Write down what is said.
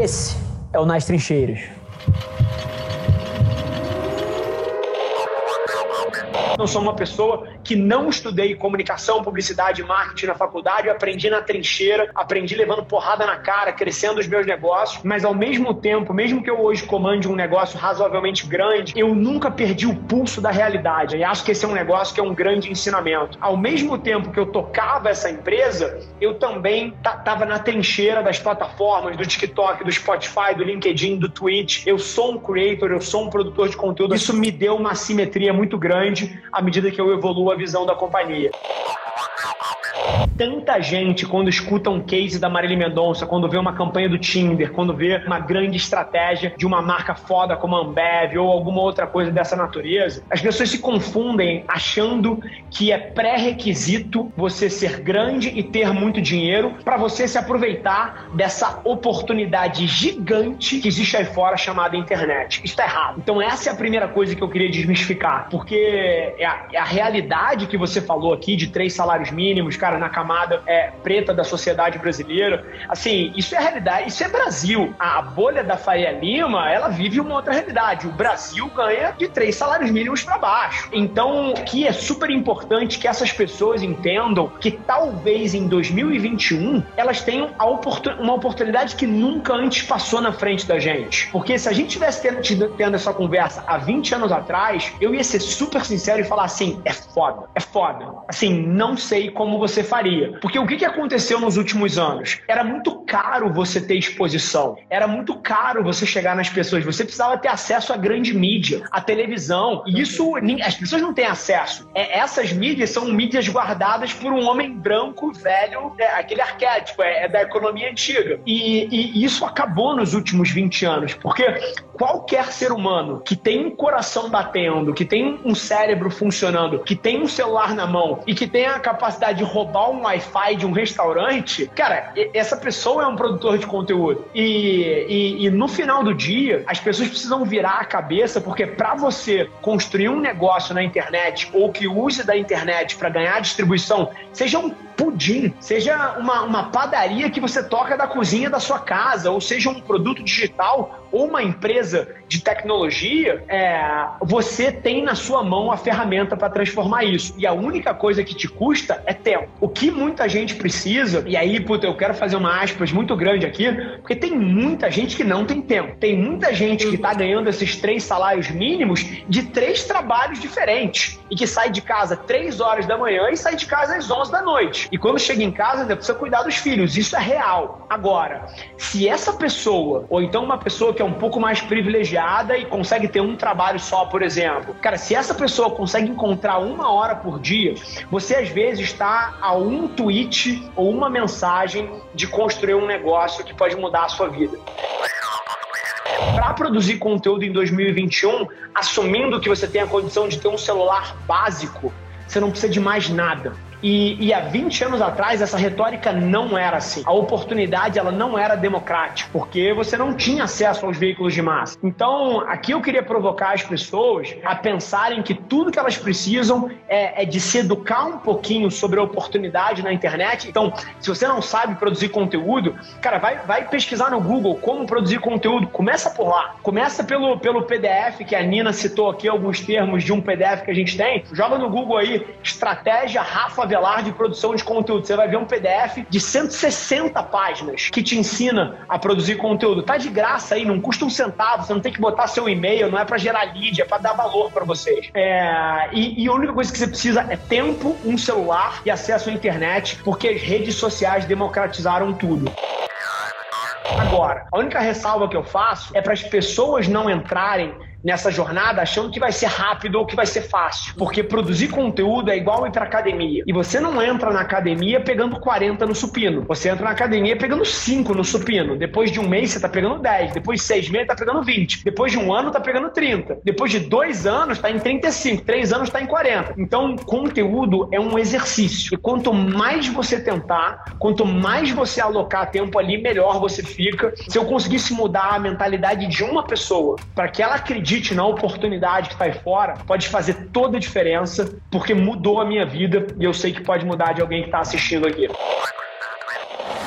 Esse é o Nas Trincheiras. Eu sou uma pessoa que não estudei comunicação, publicidade, marketing na faculdade, eu aprendi na trincheira, aprendi levando porrada na cara, crescendo os meus negócios, mas ao mesmo tempo, mesmo que eu hoje comande um negócio razoavelmente grande, eu nunca perdi o pulso da realidade. E acho que esse é um negócio que é um grande ensinamento. Ao mesmo tempo que eu tocava essa empresa, eu também estava na trincheira das plataformas, do TikTok, do Spotify, do LinkedIn, do Twitch. Eu sou um creator, eu sou um produtor de conteúdo. Isso me deu uma simetria muito grande à medida que eu evoluo a visão da companhia tanta gente quando escuta um case da Marília Mendonça, quando vê uma campanha do Tinder, quando vê uma grande estratégia de uma marca foda como a Ambev ou alguma outra coisa dessa natureza, as pessoas se confundem achando que é pré-requisito você ser grande e ter muito dinheiro para você se aproveitar dessa oportunidade gigante que existe aí fora chamada internet. Isso está errado. Então essa é a primeira coisa que eu queria desmistificar, porque é a, é a realidade que você falou aqui de três salários mínimos, cara, na camada é, preta da sociedade brasileira. Assim, isso é realidade, isso é Brasil. A bolha da Faria Lima, ela vive uma outra realidade. O Brasil ganha de três salários mínimos para baixo. Então, que é super importante que essas pessoas entendam que talvez em 2021 elas tenham oportun uma oportunidade que nunca antes passou na frente da gente. Porque se a gente tivesse tendo, tendo essa conversa há 20 anos atrás, eu ia ser super sincero e falar assim: é foda, é foda. Assim, não sei como você faria. Porque o que, que aconteceu nos últimos anos? Era muito caro você ter exposição, era muito caro você chegar nas pessoas, você precisava ter acesso à grande mídia, à televisão. E isso as pessoas não têm acesso. É, essas mídias são mídias guardadas por um homem branco, velho, é, aquele arquétipo, é, é da economia antiga. E, e isso acabou nos últimos 20 anos, porque qualquer ser humano que tem um coração batendo, que tem um cérebro funcionando, que tem um celular na mão e que tem a capacidade de roubar um Wi-Fi de um restaurante, cara, essa pessoa é um produtor de conteúdo. E, e, e no final do dia, as pessoas precisam virar a cabeça, porque para você construir um negócio na internet ou que use da internet para ganhar distribuição, seja um pudim, seja uma, uma padaria que você toca da cozinha da sua casa, ou seja um produto digital ou uma empresa de tecnologia, é, você tem na sua mão a ferramenta para transformar isso. E a única coisa que te custa é tempo. O que muita gente precisa, e aí, puta, eu quero fazer uma aspas muito grande aqui, porque tem muita gente que não tem tempo. Tem muita gente que está ganhando esses três salários mínimos de três trabalhos diferentes e que sai de casa três horas da manhã e sai de casa às onze da noite. E quando chega em casa, ainda precisa cuidar dos filhos. Isso é real. Agora, se essa pessoa, ou então uma pessoa que é um pouco mais privilegiada e consegue ter um trabalho só, por exemplo. Cara, se essa pessoa consegue encontrar uma hora por dia, você às vezes está a um tweet ou uma mensagem de construir um negócio que pode mudar a sua vida para produzir conteúdo em 2021, assumindo que você tem a condição de ter um celular básico, você não precisa de mais nada. E, e, há 20 anos atrás essa retórica não era assim. A oportunidade ela não era democrática, porque você não tinha acesso aos veículos de massa. Então, aqui eu queria provocar as pessoas a pensarem que tudo que elas precisam é, é de se educar um pouquinho sobre a oportunidade na internet. Então, se você não sabe produzir conteúdo, cara, vai, vai pesquisar no Google como produzir conteúdo. Começa por lá. Começa pelo, pelo PDF, que a Nina citou aqui alguns termos de um PDF que a gente tem. Joga no Google aí, estratégia Rafa Avelar de produção de conteúdo. Você vai ver um PDF de 160 páginas que te ensina a produzir conteúdo. Tá de graça aí, não custa um centavo, você não tem que botar seu e-mail, não é para gerar lead, é para dar valor para vocês. É, e, e a única coisa que você precisa é tempo, um celular e acesso à internet, porque as redes sociais democratizaram tudo. Agora, a única ressalva que eu faço é para as pessoas não entrarem nessa jornada achando que vai ser rápido ou que vai ser fácil. Porque produzir conteúdo é igual ir pra academia. E você não entra na academia pegando 40 no supino. Você entra na academia pegando 5 no supino. Depois de um mês, você tá pegando 10. Depois de seis meses, tá pegando 20. Depois de um ano, tá pegando 30. Depois de dois anos, tá em 35. Três anos, tá em 40. Então, conteúdo é um exercício. E quanto mais você tentar, quanto mais você alocar tempo ali, melhor você fica. Se eu conseguisse mudar a mentalidade de uma pessoa para que ela acredite acredite na oportunidade que está aí fora, pode fazer toda a diferença, porque mudou a minha vida e eu sei que pode mudar de alguém que está assistindo aqui.